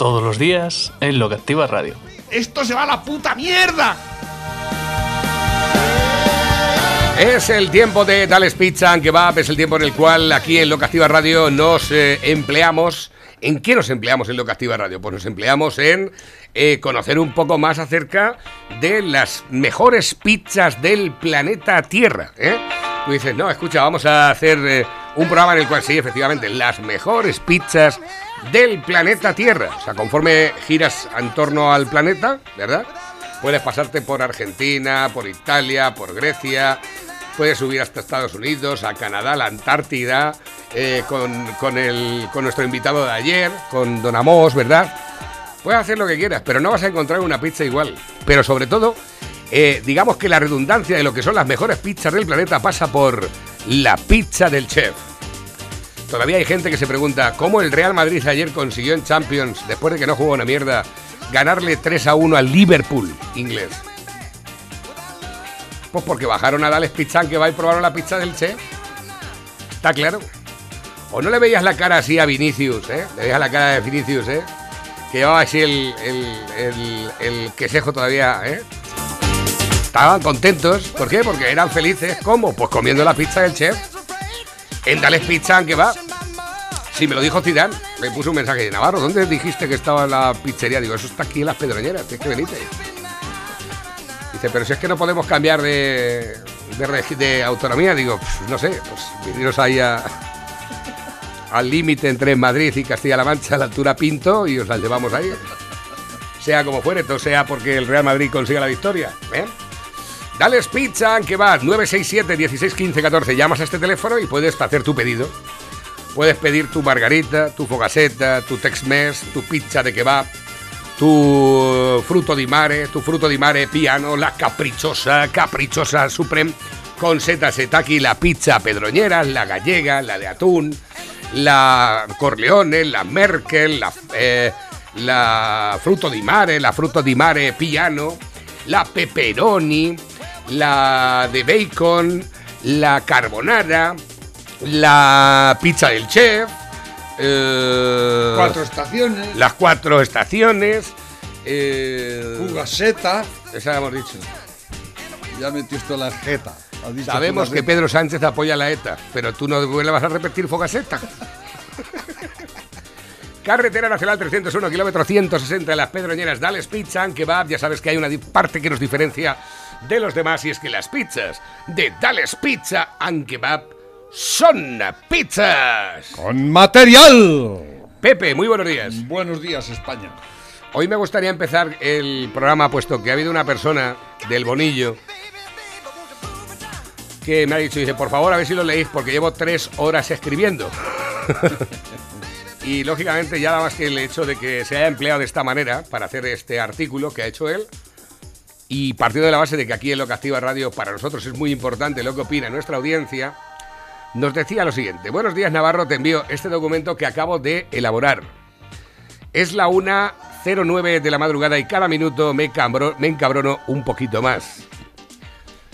Todos los días en Lo que Activa Radio. ¡Esto se va a la puta mierda! Es el tiempo de Tales Pizza and Kebab, es el tiempo en el cual aquí en Locativa Radio nos eh, empleamos. ¿En qué nos empleamos en Locativa Radio? Pues nos empleamos en eh, conocer un poco más acerca de las mejores pizzas del planeta Tierra. ¿eh? Tú dices, no, escucha, vamos a hacer eh, un programa en el cual sí, efectivamente, las mejores pizzas del planeta Tierra. O sea, conforme giras en torno al planeta, ¿verdad? Puedes pasarte por Argentina, por Italia, por Grecia, puedes subir hasta Estados Unidos, a Canadá, la Antártida, eh, con, con, el, con nuestro invitado de ayer, con Don Amos, ¿verdad? Puedes hacer lo que quieras, pero no vas a encontrar una pizza igual. Pero sobre todo, eh, digamos que la redundancia de lo que son las mejores pizzas del planeta pasa por la pizza del chef. Todavía hay gente que se pregunta cómo el Real Madrid ayer consiguió en Champions, después de que no jugó una mierda, ganarle 3 a 1 al Liverpool inglés. Pues porque bajaron a Dales Pizzan que va y probaron la pizza del Che. ¿Está claro? ¿O no le veías la cara así a Vinicius, eh? Le veías la cara de Vinicius, eh? Que llevaba así el, el, el, el quesejo todavía, eh? Estaban contentos. ¿Por qué? Porque eran felices. ¿Cómo? Pues comiendo la pizza del chef. En Dales Pizza que va. Sí, me lo dijo Zidane. Me puso un mensaje de Navarro. ¿Dónde dijiste que estaba la pizzería? Digo, eso está aquí en las Pedroñeras. Tienes que venirte. Dice, pero si es que no podemos cambiar de, de, de autonomía. Digo, "Pf, no sé, pues veniros ahí a- al límite entre Madrid y Castilla-La Mancha, a la altura Pinto, y os la llevamos ahí. Sea como fuere, todo sea porque el Real Madrid consiga la victoria. ¿eh? Dales Pizza, que va 967 16 15 14. Llamas a este teléfono y puedes hacer tu pedido. Puedes pedir tu margarita, tu fogaseta, tu Tex-Mex, tu pizza de kebab, tu fruto di mare, tu fruto di mare piano, la caprichosa, caprichosa supreme, con setas setaki, la pizza pedroñera, la gallega, la de atún, la corleone, la merkel, la, eh, la fruto di mare, la fruto di mare piano, la pepperoni, la de bacon, la carbonara, la pizza del chef, eh, Cuatro estaciones. las cuatro estaciones. Eh, Fugaseta, esa hemos dicho. ya metió esto la jeta. Sabemos que. Pedro Sánchez apoya la ETA, pero tú no le vas a repetir Fogaseta. Carretera Nacional 301, kilómetro 160 de las Pedroñeras, Dales Pizza Kebab. Ya sabes que hay una parte que nos diferencia de los demás y es que las pizzas de Dales Pizza and Kebab son pizzas. Con material. Pepe, muy buenos días. Buenos días, España. Hoy me gustaría empezar el programa puesto que ha habido una persona del Bonillo que me ha dicho, dice, por favor, a ver si lo leéis porque llevo tres horas escribiendo. y lógicamente ya nada más que el hecho de que se haya empleado de esta manera para hacer este artículo que ha hecho él y partiendo de la base de que aquí en Lo Activa Radio para nosotros es muy importante lo que opina nuestra audiencia, nos decía lo siguiente. Buenos días Navarro, te envío este documento que acabo de elaborar. Es la 1.09 de la madrugada y cada minuto me, me encabrono un poquito más.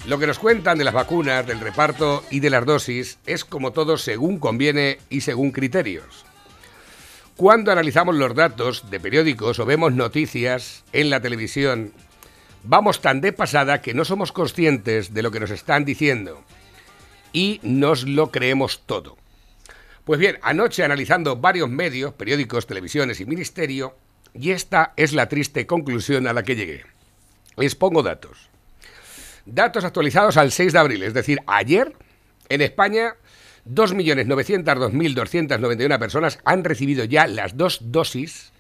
Lo que nos cuentan de las vacunas, del reparto y de las dosis es como todo según conviene y según criterios. Cuando analizamos los datos de periódicos o vemos noticias en la televisión, vamos tan de pasada que no somos conscientes de lo que nos están diciendo y nos lo creemos todo. Pues bien, anoche analizando varios medios, periódicos, televisiones y ministerio, y esta es la triste conclusión a la que llegué. Les pongo datos. Datos actualizados al 6 de abril, es decir, ayer, en España, 2.902.291 personas han recibido ya las dos dosis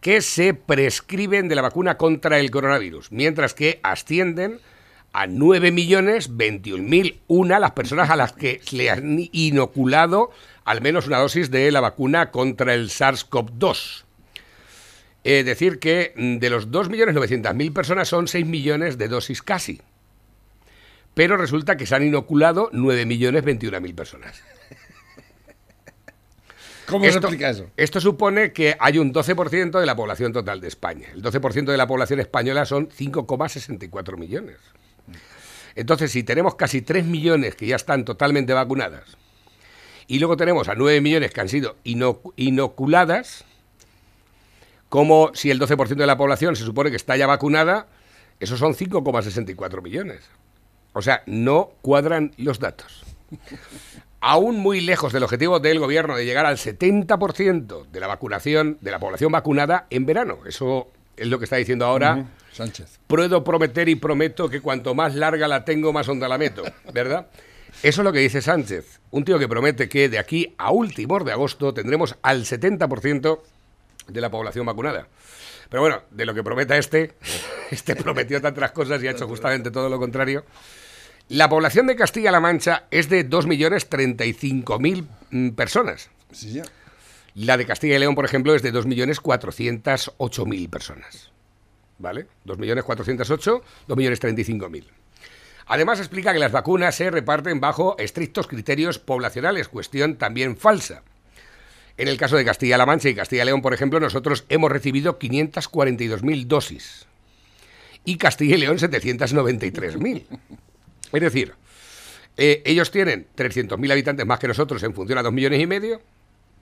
que se prescriben de la vacuna contra el coronavirus, mientras que ascienden a 9.021.001 las personas a las que se le han inoculado al menos una dosis de la vacuna contra el SARS-CoV-2. eh, decir que de los 2.900.000 personas son 6 millones de dosis casi. Pero resulta que se han inoculado 9.021.000 personas. ¿Cómo se explica eso? Esto supone que hay un 12% de la población total de España. El 12% de la población española son 5,64 millones. Entonces, si tenemos casi 3 millones que ya están totalmente vacunadas, y luego tenemos a 9 millones que han sido inoc- inoculadas, como si el 12% de la población se supone que está ya vacunada, esos son 5,64 millones. O sea, no cuadran los datos. Aún muy lejos del objetivo del gobierno de llegar al 70% de la vacunación, de la población vacunada en verano. Eso es lo que está diciendo ahora. Sánchez. Puedo prometer y prometo que cuanto más larga la tengo, más honda la meto, ¿verdad? Eso es lo que dice Sánchez, un tío que promete que de aquí a últimos de agosto tendremos al 70% de la población vacunada. Pero bueno, de lo que prometa este, este prometió tantas cosas y ha hecho justamente todo lo contrario. La población de Castilla-La Mancha es de 2.035.000 mm, personas. Sí, ya. La de Castilla y León, por ejemplo, es de 2.408.000 personas. ¿Vale? 2.408, 2.035.000. Además, explica que las vacunas se reparten bajo estrictos criterios poblacionales, cuestión también falsa. En el caso de Castilla-La Mancha y Castilla y León, por ejemplo, nosotros hemos recibido 542.000 dosis y Castilla y León 793.000. Es decir, eh, ellos tienen 300.000 habitantes más que nosotros en función a 2 millones y medio,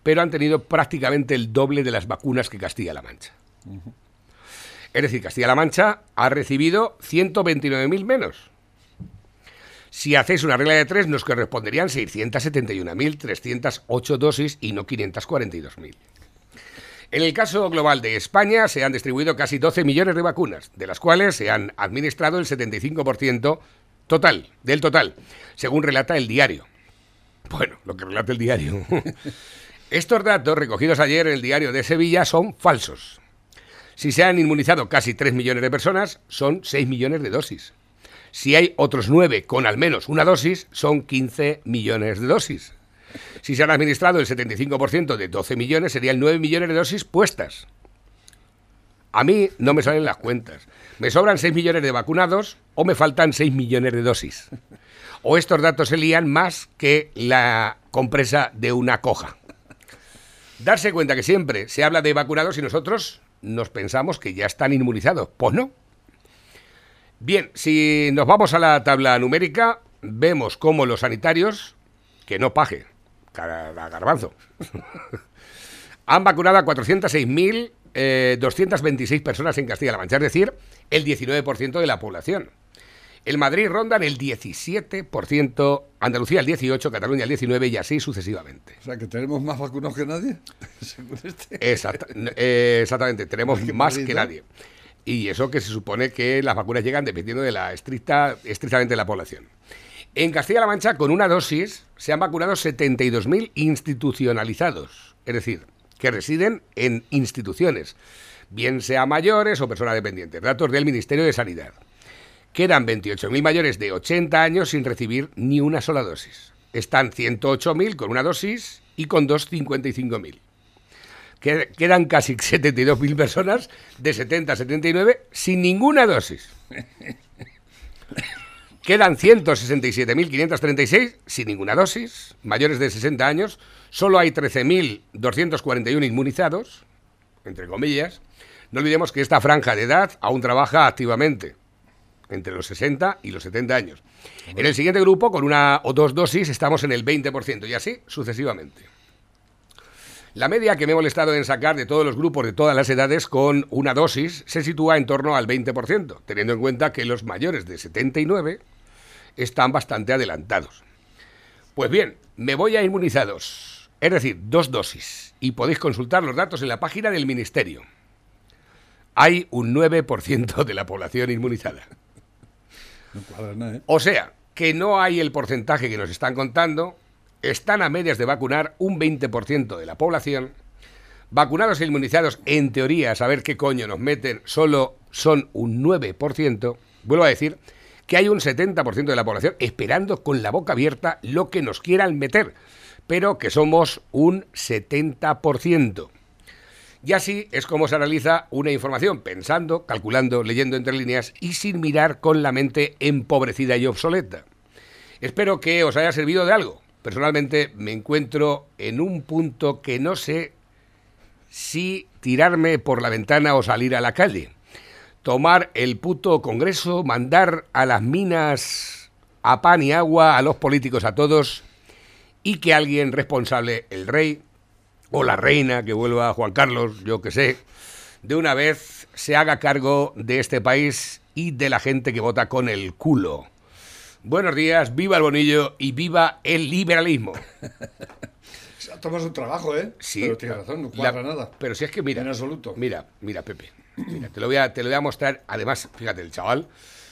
pero han tenido prácticamente el doble de las vacunas que Castilla-La Mancha. Es decir, Castilla-La Mancha ha recibido 129.000 menos. Si hacéis una regla de tres, nos corresponderían 671.308 dosis y no 542.000. En el caso global de España se han distribuido casi 12 millones de vacunas, de las cuales se han administrado el 75% total, del total, según relata el diario. Bueno, lo que relata el diario. Estos datos recogidos ayer en el diario de Sevilla son falsos. Si se han inmunizado casi 3 millones de personas, son 6 millones de dosis. Si hay otros 9 con al menos una dosis, son 15 millones de dosis. Si se han administrado el 75% de 12 millones, serían 9 millones de dosis puestas. A mí no me salen las cuentas. Me sobran 6 millones de vacunados o me faltan 6 millones de dosis. O estos datos se lían más que la compresa de una coja. Darse cuenta que siempre se habla de vacunados y nosotros nos pensamos que ya están inmunizados. Pues no. Bien, si nos vamos a la tabla numérica, vemos cómo los sanitarios, que no paje, a garbanzo, han vacunado a 406.226 personas en Castilla-La Mancha, es decir, el 19% de la población. El Madrid ronda en el 17%, Andalucía el 18%, Cataluña el 19% y así sucesivamente. O sea, que tenemos más vacunados que nadie. según este. Exacta- eh, exactamente, tenemos más Madrid, que nadie. Y eso que se supone que las vacunas llegan dependiendo de la estricta, estrictamente de la población. En Castilla-La Mancha, con una dosis, se han vacunado 72.000 institucionalizados, es decir, que residen en instituciones, bien sea mayores o personas dependientes. Datos del Ministerio de Sanidad. Quedan 28.000 mayores de 80 años sin recibir ni una sola dosis. Están 108.000 con una dosis y con dos 55.000. Que- Quedan casi 72.000 personas de 70 a 79 sin ninguna dosis. Quedan 167.536 sin ninguna dosis, mayores de 60 años. Solo hay 13.241 inmunizados, entre comillas. No olvidemos que esta franja de edad aún trabaja activamente, entre los 60 y los 70 años. En el siguiente grupo, con una o dos dosis, estamos en el 20% y así sucesivamente. La media que me he molestado en sacar de todos los grupos de todas las edades con una dosis se sitúa en torno al 20%, teniendo en cuenta que los mayores de 79 están bastante adelantados. Pues bien, me voy a inmunizados, es decir, dos dosis, y podéis consultar los datos en la página del Ministerio. Hay un 9% de la población inmunizada. ¿Eh? O sea, que no hay el porcentaje que nos están contando, están a medias de vacunar un 20% de la población, vacunados e inmunizados, en teoría, a saber qué coño nos meten, solo son un 9%, vuelvo a decir, que hay un 70% de la población esperando con la boca abierta lo que nos quieran meter, pero que somos un 70%. Y así es como se analiza una información, pensando, calculando, leyendo entre líneas y sin mirar con la mente empobrecida y obsoleta. Espero que os haya servido de algo. Personalmente me encuentro en un punto que no sé si tirarme por la ventana o salir a la calle. Tomar el puto Congreso, mandar a las minas a pan y agua, a los políticos, a todos, y que alguien responsable, el rey o la reina, que vuelva Juan Carlos, yo que sé, de una vez se haga cargo de este país y de la gente que vota con el culo. Buenos días, viva el bonillo y viva el liberalismo. Tomas un trabajo, ¿eh? Sí. Pero tienes razón, no cuadra La- nada. Pero si es que mira. En absoluto. Mira, mira, Pepe. Mira, te lo voy a, te lo voy a mostrar. Además, fíjate, el chaval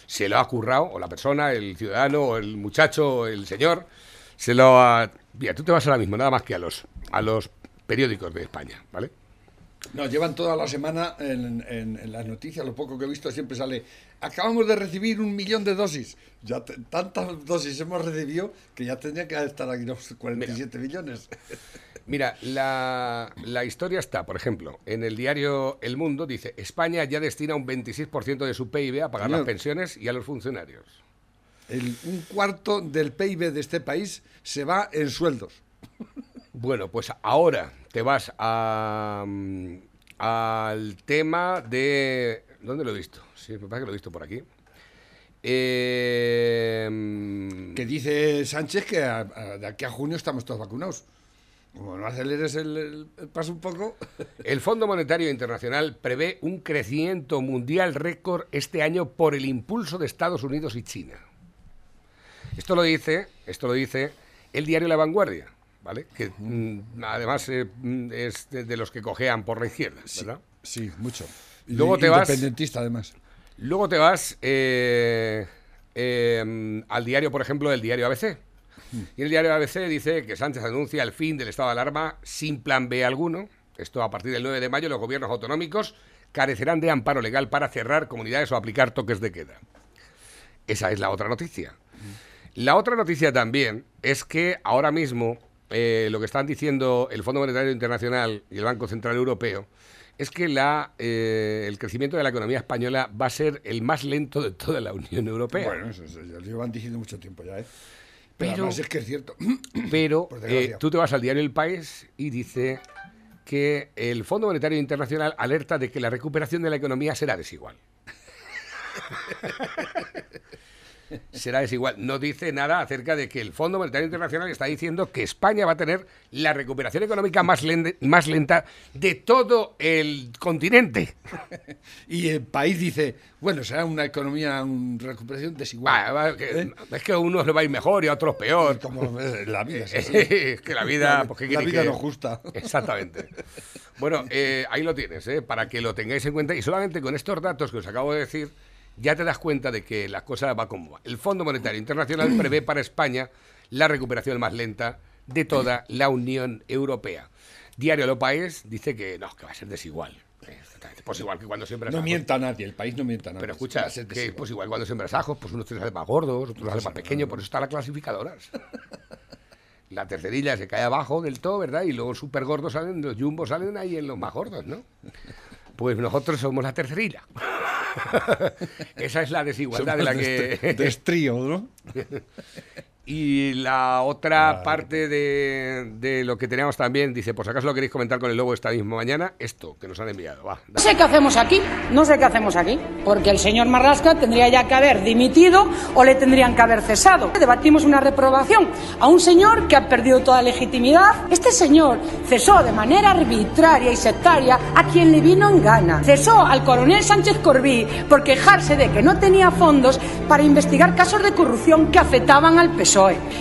se lo ha currado, o la persona, el ciudadano, o el muchacho, el señor, se lo ha. Mira, tú te vas ahora mismo, nada más que a los, a los periódicos de España, ¿vale? No, llevan toda la semana en, en- en las noticias, lo poco que he visto siempre sale, acabamos de recibir un millón de dosis. Ya te- tantas dosis hemos recibido que ya tendría que estar aquí los 47 millones. Mira, la, la historia está, por ejemplo, en el diario El Mundo, dice, España ya destina un 26% de su PIB a pagar Señor. las pensiones y a los funcionarios. El- un cuarto del PIB de este país se va en sueldos. Bueno, pues ahora te vas a, mm, al tema de... ¿Dónde lo he visto? Sí, me parece que lo he visto por aquí. Eh, mm, Que dice Sánchez que a- a- de aquí a junio estamos todos vacunados. Como no aceleres el, el- el paso un poco. el Fondo Monetario Internacional prevé un crecimiento mundial récord este año por el impulso de Estados Unidos y China. Esto lo dice, esto lo dice el diario La Vanguardia, ¿vale? Que mm, además eh, mm, es de, de los que cojean por la izquierda, ¿verdad? Sí, mucho. Y Luego te vas- Independentista, además. Luego te vas eh, eh, al diario, por ejemplo, el diario ABC. Y el diario ABC dice que Sánchez anuncia el fin del estado de alarma sin plan B alguno. Esto a partir del 9 de mayo los gobiernos autonómicos carecerán de amparo legal para cerrar comunidades o aplicar toques de queda. Esa es la otra noticia. La otra noticia también es que ahora mismo eh, lo que están diciendo el Fondo Monetario Internacional y el Banco Central Europeo es que la, eh, el crecimiento de la economía española va a ser el más lento de toda la Unión Europea. Bueno, eso, eso ya lo llevan diciendo mucho tiempo ya, ¿eh? Pero, Pero- es que es cierto. Pero eh, tú te vas al diario El País y dice que el Fondo Monetario Internacional alerta de que la recuperación de la economía será desigual. será desigual. No dice nada acerca de que el Fondo Monetario Internacional está diciendo que España va a tener la recuperación económica más, lenta de todo el continente. Y el país dice, bueno, será una economía, una recuperación desigual. Que- ¿Eh? Es que a unos le va a ir mejor y a otros peor. Como es la vida. es así. es que la vida... pues, ¿qué la queréis vida que- no justa. Exactamente. Bueno, eh, ahí lo tienes, ¿eh? para que lo tengáis en cuenta. Y solamente con estos datos que os acabo de decir, ya te das cuenta de que las cosas va como va. El Fondo Monetario Internacional prevé para España la recuperación más lenta de toda la Unión Europea. Diario Lo País dice que no, que va a ser desigual. Eh. Pues igual que cuando siembras No ajos. mienta a nadie, el país no mienta a nadie. Pero escucha, que pues igual cuando siembras ajos, pues unos te salen más gordos, otros salen más pequeños, por eso están las clasificadoras. La tercerilla se cae abajo del todo, ¿verdad? Y luego súper gordos salen, los jumbos salen ahí en los más gordos, ¿no? Pues nosotros somos la tercerilla. Esa es la desigualdad de la que... de, de estrío, ¿no? Y la otra parte de, de lo que teníamos también, dice, pues acaso lo queréis comentar con el lobo esta misma mañana, esto que nos han enviado. Va, No sé qué hacemos aquí, no sé qué hacemos aquí, porque el señor Marlasca tendría ya que haber dimitido o le tendrían que haber cesado. Debatimos una reprobación a un señor que ha perdido toda legitimidad. Este señor cesó de manera arbitraria y sectaria a quien le vino en gana. Cesó al coronel Sánchez Corbí por quejarse de que no tenía fondos para investigar casos de corrupción que afectaban al PSOE.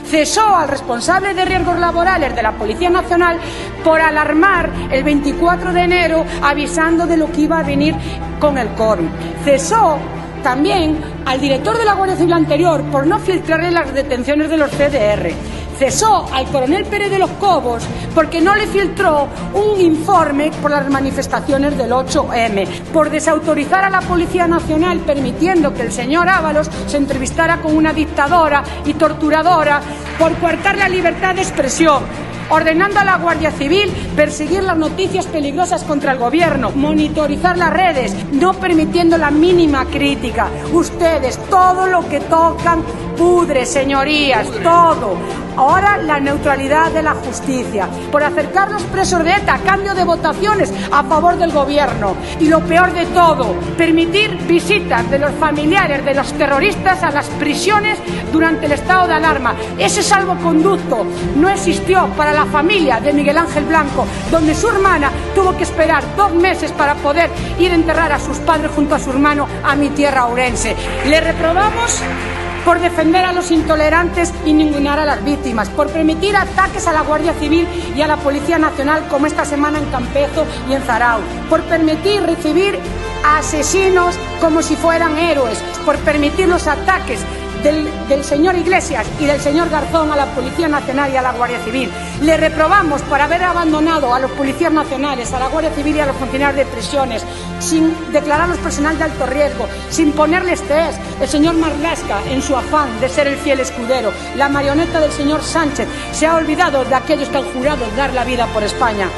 Cesó al responsable de riesgos laborales de la Policía Nacional por alarmar el 24 de enero avisando de lo que iba a venir con el COVID. Cesó también al director de la Guardia Civil anterior por no filtrarle las detenciones de los CDR. Cesó al coronel Pérez de los Cobos porque no le filtró un informe por las manifestaciones del 8M, por desautorizar a la Policía Nacional permitiendo que el señor Ábalos se entrevistara con una dictadora y torturadora, por coartar la libertad de expresión. Ordenando a la Guardia Civil perseguir las noticias peligrosas contra el gobierno, monitorizar las redes, no permitiendo la mínima crítica. Ustedes, todo lo que tocan pudre, señorías, todo. Ahora la neutralidad de la justicia, por acercar los presos de ETA a cambio de votaciones a favor del gobierno. Y lo peor de todo, permitir visitas de los familiares de los terroristas a las prisiones durante el estado de alarma. Ese salvoconducto no existió para la familia de Miguel Ángel Blanco, donde su hermana tuvo que esperar dos meses para poder ir a enterrar a sus padres junto a su hermano a mi tierra orense. Le reprobamos por defender a los intolerantes y ningunear a las víctimas, por permitir ataques a la Guardia Civil y a la Policía Nacional como esta semana en Campezo y en Zarao, por permitir recibir a asesinos como si fueran héroes, por permitir los ataques del, del, señor Iglesias y del señor Garzón a la Policía Nacional y a la Guardia Civil. Le reprobamos por haber abandonado a los policías nacionales, a la Guardia Civil y a los funcionarios de prisiones, sin declararlos personal de alto riesgo, sin ponerles test. El señor Marlasca, en su afán de ser el fiel escudero, la marioneta del señor Sánchez, se ha olvidado de aquellos que han jurado dar la vida por España.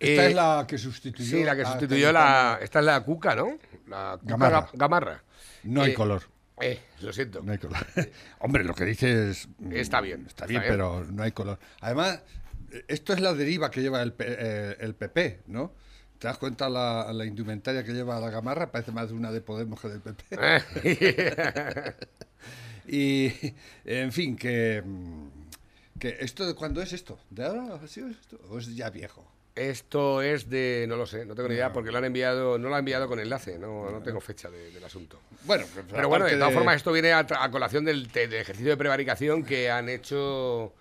Esta Eh, es la que sustituyó. Sí, la que sustituyó la. Esta es la Cuca, ¿no? La Cuca Gamarra. Ga- Gamarra. No hay Eh, color. Eh, lo siento. No hay color. Hombre, lo que dices. mm, Está bien, Está está bien, bien. pero no hay color. Además, esto es la deriva que lleva el, eh, el PP, ¿no? ¿Te das cuenta la, la indumentaria que lleva la gamarra? Parece más de una de Podemos que del PP. Eh, Y, en fin, que. mm, que esto ¿Cuándo es esto? ¿De ahora? ¿Ha sido esto? ¿O es ya viejo? Esto es de. No lo sé, no tengo ni idea porque lo han enviado. No lo han enviado con enlace, no, no tengo fecha de- del asunto. Bueno, Pero bueno, de todas formas, esto viene a, a colación del ejercicio de prevaricación que han hecho.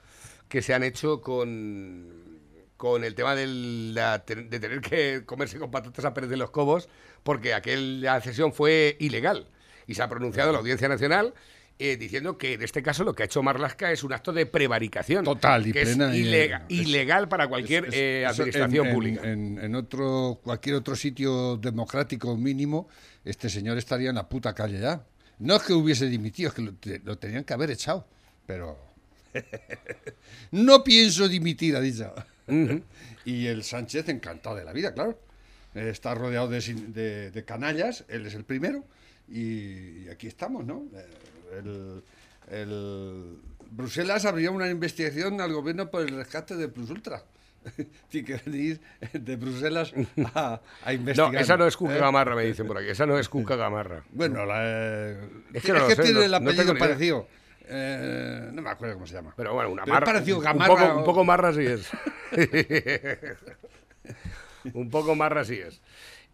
que se han hecho con. con el tema del- la- de tener que comerse con patatas a Pérez de los Cobos, porque aquella cesión fue ilegal. Y se ha pronunciado la Audiencia Nacional. Eh, diciendo que en este caso lo que ha hecho Marlasca es un acto de prevaricación. Total y que plena Es y- ilega- es- ilegal para cualquier Es- eh, administración en- pública. En, en otro, cualquier otro sitio democrático mínimo, este señor estaría en la puta calle ya. No es que hubiese dimitido, es que lo, lo tenían que haber echado. Pero. no pienso dimitir, ha dicho. y el Sánchez encantado de la vida, claro. Está rodeado de, de- de canallas, él es el primero. Y, y aquí estamos, ¿no? Eh, El, el- Bruselas abrió una investigación al gobierno por el rescate de Plus Ultra. Tiene que venir de Bruselas a, a investigar. No, esa no es Cuca ¿eh? Gamarra, me dicen por aquí. Esa no es Cuca Gamarra. Bueno, la, eh, Es que no lo sé, tiene no- el apellido parecido. Eh, no me acuerdo cómo se llama. Pero bueno, una Pero marra. parecido un, Gamarra poco, o- un poco marra sí es. un poco marra sí es.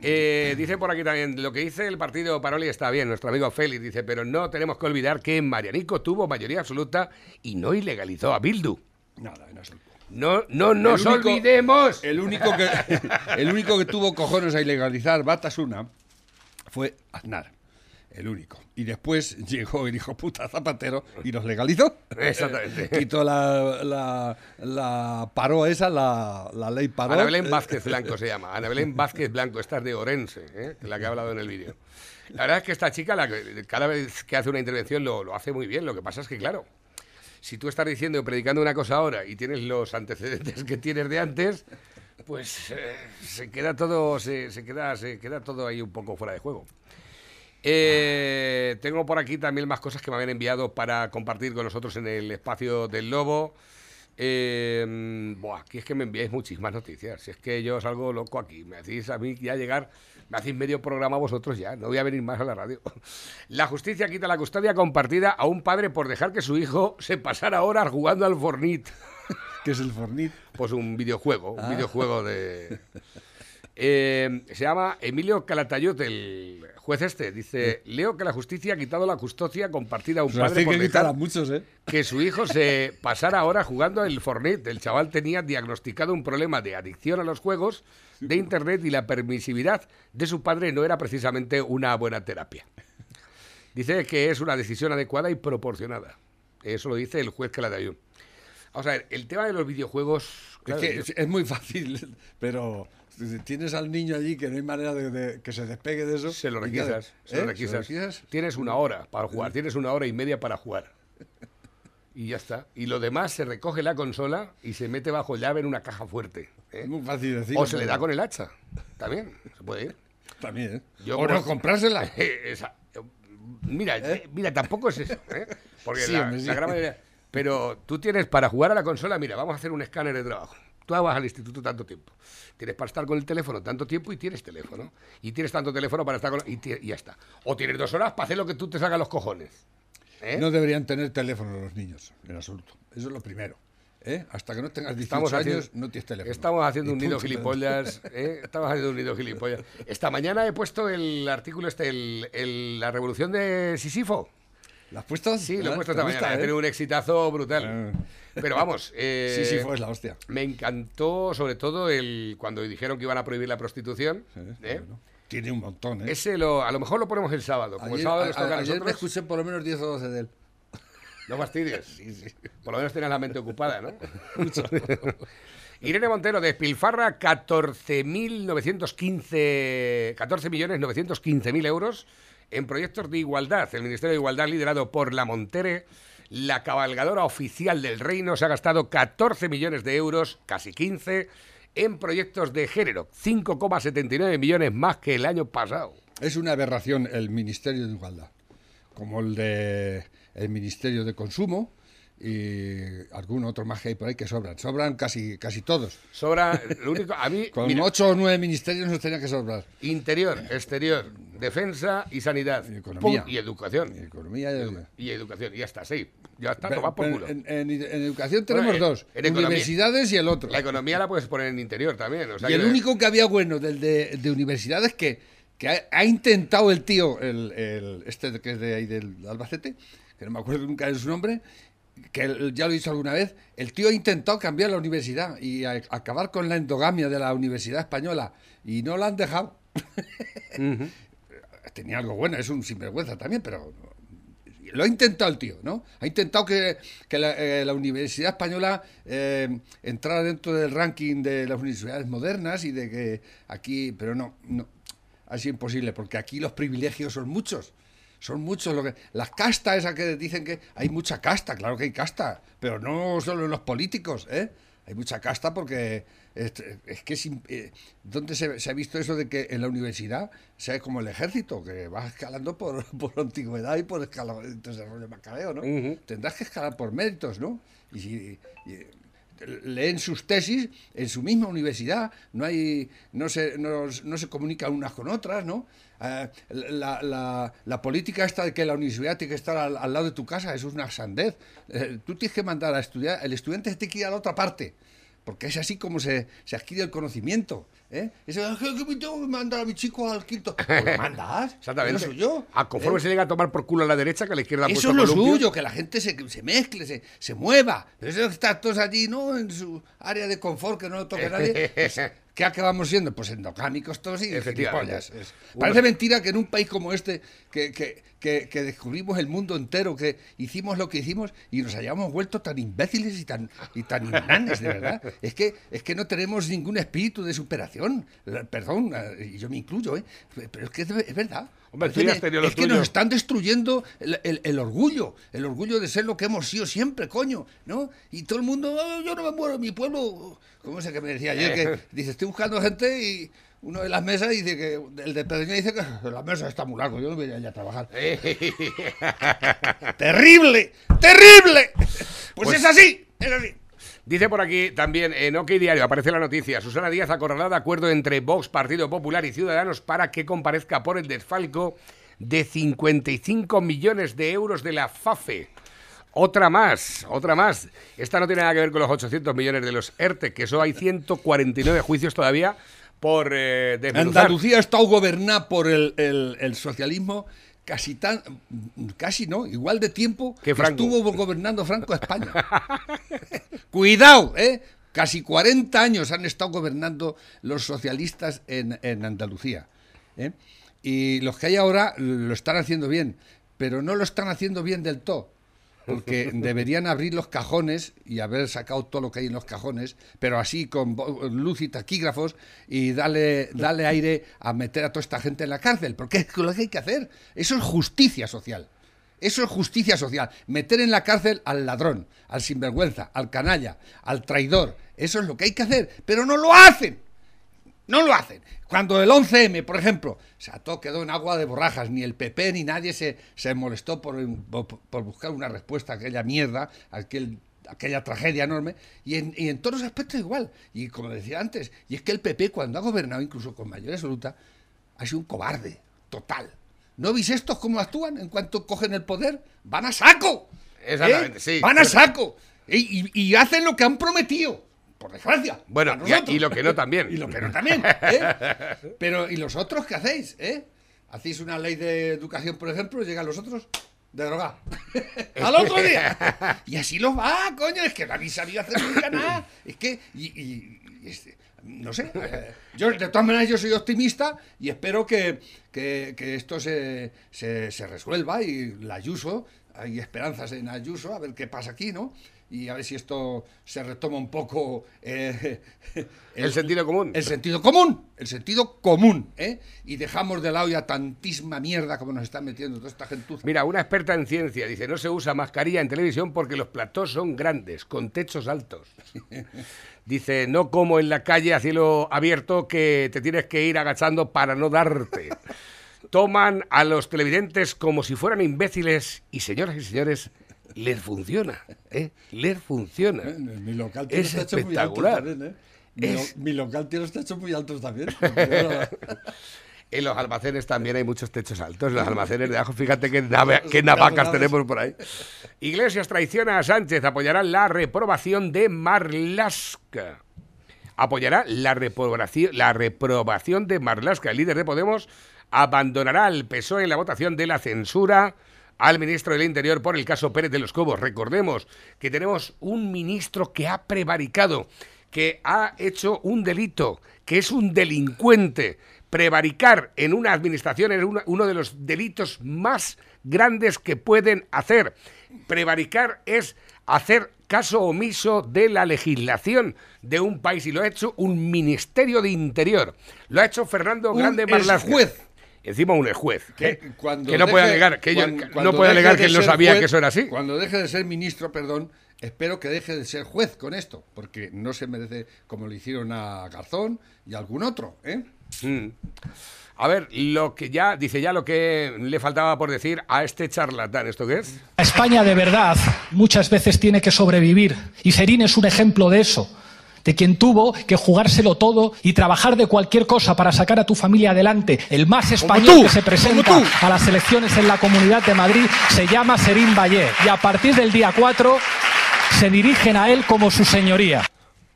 Eh, dice por aquí también, lo que dice el partido Paroli está bien, nuestro amigo Félix dice, pero no tenemos que olvidar que Marianico tuvo mayoría absoluta y no ilegalizó a Bildu. Nada, no sé. No, no nos único- olvidemos. El único, que, el único que tuvo cojones a ilegalizar Batasuna fue Aznar. El único. Y después llegó el hijo puta Zapatero y los legalizó. Exactamente. Quitó la, la, la paró esa, la, la ley paró. Ana Belén Vázquez Blanco se llama. Ana Belén Vázquez Blanco, esta es de Orense, ¿eh? la que ha hablado en el vídeo. La verdad es que esta chica, la cada vez que hace una intervención, lo, lo hace muy bien. Lo que pasa es que, claro, si tú estás diciendo predicando una cosa ahora y tienes los antecedentes que tienes de antes, pues eh, se queda todo, se, se queda, se queda todo ahí un poco fuera de juego. Eh, tengo por aquí también más cosas que me habían enviado para compartir con nosotros en el espacio del Lobo. Eh, buah, aquí es que me enviáis muchísimas noticias. Si es que yo salgo loco aquí. Me hacéis a mí ya llegar, me hacéis medio programa vosotros ya. No voy a venir más a la radio. La justicia quita la custodia compartida a un padre por dejar que su hijo se pasara horas jugando al Fornit. que es el Fornit. Pues un videojuego, un videojuego de... Eh, se llama Emilio Calatayud, el juez este. Dice, leo que la justicia ha quitado la custodia compartida a un Pues padre por que quitar dejar a muchos, ¿eh? que su hijo se pasara ahora jugando al Fortnite. El chaval tenía diagnosticado un problema de adicción a los juegos de Internet y la permisividad de su padre no era precisamente una buena terapia. Dice que es una decisión adecuada y proporcionada. Eso lo dice el juez Calatayud. Vamos a ver, el tema de los videojuegos... claro, es que muy fácil, pero tienes al niño allí que no hay manera de, de que se despegue de eso. Se lo requisas, se ¿eh? lo requisas. requisas. Tienes una hora para jugar, tienes una hora y media para jugar. Y ya está. Y lo demás se recoge la consola y se mete bajo llave en una caja fuerte. ¿eh? Muy fácil decirlo. O se le da con el hacha. También, se puede ir. También, ¿eh? Yo, o pues- no comprársela. Esa- Mira, eh, mira, tampoco es eso. ¿eh? Porque Sí, la, hombre, sí. la gran mayoría- Pero tú tienes para jugar a la consola, mira, vamos a hacer un escáner de trabajo. Tú vas al instituto tanto tiempo. Tienes para estar con el teléfono tanto tiempo y tienes teléfono. Y tienes tanto teléfono para estar con... Y, y ya está. O tienes dos horas para hacer lo que tú te salga los cojones. ¿eh? No deberían tener teléfono los niños, en absoluto. Eso es lo primero. ¿eh? Hasta que no tengas 18 Estamos años, no tienes teléfono. estamos haciendo Y un nido gilipollas. ¿eh? Estamos haciendo un nido gilipollas. Esta mañana he puesto el artículo este, el- el- la revolución de Sisifo. ¿Las has puesto? Sí, lo he puesto ¿te esta mañana. Ha eh? tenido un exitazo brutal. Ah. Pero vamos. eh, Sí, sí, fue la hostia. Me encantó, sobre todo, el cuando dijeron que iban a prohibir la prostitución. Sí, ¿eh? bueno. Tiene un montón, ¿eh? Ese lo, a lo mejor lo ponemos el sábado. Como el Ayer, sábado nos toca a a- ayer me escuché por lo menos 10 o 12 de él. no fastidies. Por lo menos tienes la mente ocupada, ¿no? Irene Montero despilfarra 14.915 14.915.000 euros en proyectos de igualdad. El Ministerio de Igualdad, liderado por la Montere, la cabalgadora oficial del reino, se ha gastado 14 millones de euros, casi 15, en proyectos de género. 5,79 millones más que el año pasado. Es una aberración el Ministerio de Igualdad, como el de el Ministerio de Consumo y algún otro más que hay por ahí que sobran. Sobran casi, casi todos. Sobra, lo único, a mí, Con mira, ocho o nueve ministerios nos tenía que sobrar. interior, exterior, defensa y sanidad. Y economía. Y educación. Y economía y- Edu- y educación, y ya está, sí. Ya está, Pero- toma por culo. en, en- en educación tenemos Bueno, en- dos, universidades y el otro. La economía la puedes poner en interior también. o sea Y el que- único que había bueno del de, de universidades que, que ha, ha intentado el tío, el, el- este que es de ahí del Albacete, que no me acuerdo nunca de su nombre, que ya lo he dicho alguna vez, el tío ha intentado cambiar la universidad y acabar con la endogamia de la universidad española y no la han dejado. Tenía algo bueno, es un sinvergüenza también, pero lo ha intentado el tío, ¿no? Ha intentado que, que la, eh, Universidad Española eh, entrara dentro del ranking de las universidades modernas y de que aquí, pero no, no, ha sido imposible, porque aquí los privilegios son muchos. Son muchos lo que. Las castas, esa que dicen que hay mucha casta, claro que hay casta, pero no solo en los políticos, ¿eh? Hay mucha casta porque es, es que es eh, ¿dónde se, se ha visto eso de que en la universidad sea como el ejército, que vas escalando por, por antigüedad y por escalado, entonces rollo macabeo, ¿no? Tendrás que escalar por méritos, ¿no? Y si y- leen sus tesis en su misma universidad, no hay, no se, no, no se comunican unas con otras, ¿no? Eh, la, la- la política esta de que la universidad tiene que estar al, al lado de tu casa, eso es una sandez. Eh, tú tienes que mandar a estudiar, el estudiante tiene que ir a la otra parte. Porque es así como se, se adquiere el conocimiento. ¿eh? Ese, "Ah, que me tengo que mandar a mi chico al quinto. Pues mandas. Exactamente. Eso soy yo. A conforme ¿eh? se llega a tomar por culo a la derecha, que a la izquierda Eso es lo suyo, que la gente se, se mezcle, se, se mueva. Pero eso que está todos allí, ¿no? En su área de confort, que no lo toque nadie. pues, ¿Qué acabamos siendo? Pues endogámicos todos y gilipollas. Es- Parece mentira que en un país como este, que, que, que, que descubrimos el mundo entero, que hicimos lo que hicimos y nos hayamos vuelto tan imbéciles y tan, y tan inanes, de verdad. Es que, es que no tenemos ningún espíritu de superación. Perdón, eh, y yo me incluyo, ¿eh? Pero es que es verdad. Hombre, tú Parece ya has que- tenido lo es que nos están destruyendo el, el- el orgullo, el orgullo de ser lo que hemos sido siempre, coño, ¿no? Y todo el mundo, "Ah, yo no me muero, mi pueblo, ¿cómo es que me decía ayer? Que dice, estoy buscando gente y uno de las mesas dice que, el de Pedreña dice que la mesa está muy largo, yo no voy a ir a trabajar. ¡Terrible! ¡Terrible! Pues, Pues- es así, es así. Dice por aquí también en OK Diario, aparece la noticia, Susana Díaz acorralada acuerdo entre Vox, Partido Popular y Ciudadanos para que comparezca por el desfalco de 55 millones de euros de la FAFE. Otra más, otra más. Esta no tiene nada que ver con los 800 millones de los ERTE, que eso hay 149 juicios todavía por eh. Andalucía ha gobernada por el- el socialismo casi tan, casi no, igual de tiempo Que estuvo gobernando Franco España. Cuidado, ¿eh? Casi 40 años han estado gobernando los socialistas en, en Andalucía. ¿eh? Y los que hay ahora lo están haciendo bien, pero no lo están haciendo bien del todo. Porque deberían abrir los cajones y haber sacado todo lo que hay en los cajones, pero así con luz y taquígrafos y darle, darle aire a meter a toda esta gente en la cárcel. Porque es lo que hay que hacer. Eso es justicia social. Eso es justicia social. Meter en la cárcel al ladrón, al sinvergüenza, al canalla, al traidor. Eso es lo que hay que hacer. Pero no lo hacen. No lo hacen. Cuando el 11M, por ejemplo, se ató, quedó en agua de borrajas, ni el PP ni nadie se, se molestó por, por- por buscar una respuesta a aquella mierda, a aquel, aquella tragedia enorme, y en, y en todos los aspectos igual. Y como decía antes, y es que el PP cuando ha gobernado, incluso con mayoría absoluta, ha sido un cobarde, total. ¿No veis estos cómo actúan en cuanto cogen el poder? ¡Van a saco! Exactamente, ¿Eh? sí. ¡Van a saco! Y, y- y hacen lo que han prometido, por desgracia. Bueno, y- y lo que no también. Y lo que no también. ¿eh? Pero, ¿y los otros qué hacéis? ¿eh? ¿Hacéis una ley de educación, por ejemplo, y llegan los otros de droga? ¡Al otro día! Y así los va, coño, es que no habéis sabido hacer nunca nada. Es que, y, y- y este, no sé, eh, yo de todas maneras yo soy optimista y espero que, que- que esto se, se, se resuelva y la Ayuso, hay esperanzas en Ayuso, a ver qué pasa aquí, ¿no? Y a ver si esto se retoma un poco eh, El sentido común. el sentido común, el sentido común, ¿eh? Y dejamos de lado ya tantísima mierda como nos está metiendo toda esta gentuza. Mira, una experta en ciencia dice, no se usa mascarilla en televisión porque los platós son grandes, con techos altos. Dice, no como en la calle a cielo abierto que te tienes que ir agachando para no darte. Toman a los televidentes como si fueran imbéciles y señoras y señores, les funciona, ¿eh? Les funciona. Mi local tiene Es techos muy espectacular. también, ¿eh? Mi, Es- lo- mi local tiene los techos muy altos también. En los almacenes también hay muchos techos altos. En los almacenes de abajo, fíjate qué, nave- qué navacas tenemos por ahí. Iglesias traiciona a Sánchez, apoyará la reprobación de Marlaska. Apoyará la reprobación, la reprobación de Marlaska. El líder de Podemos abandonará al PSOE en la votación de la censura al ministro del Interior por el caso Pérez de los Cobos. Recordemos que tenemos un ministro que ha prevaricado, que ha hecho un delito, que es un delincuente. Prevaricar en una administración es uno de los delitos más grandes que pueden hacer. Prevaricar es hacer caso omiso de la legislación de un país y lo ha hecho un Ministerio de Interior. Lo ha hecho Fernando Un Grande Marlaska. exjuez. Encima un juez. Que, ¿eh? cuando Que no puede deje- alegar que, yo- no puede alegar que él no sabía juez- que eso era así. Cuando deje de ser ministro, perdón, espero que deje de ser juez con esto, porque no se merece como le hicieron a Garzón y a algún otro, ¿eh? Mm. A ver, lo que ya, dice ya lo que le faltaba por decir a este charlatán. ¿Esto qué es? España de verdad muchas veces tiene que sobrevivir y Serín es un ejemplo de eso, de quien tuvo que jugárselo todo y trabajar de cualquier cosa para sacar a tu familia adelante. El más español tú, que se presenta a las elecciones en la Comunidad de Madrid se llama Serín Valle y a partir del día 4 se dirigen a él como su señoría.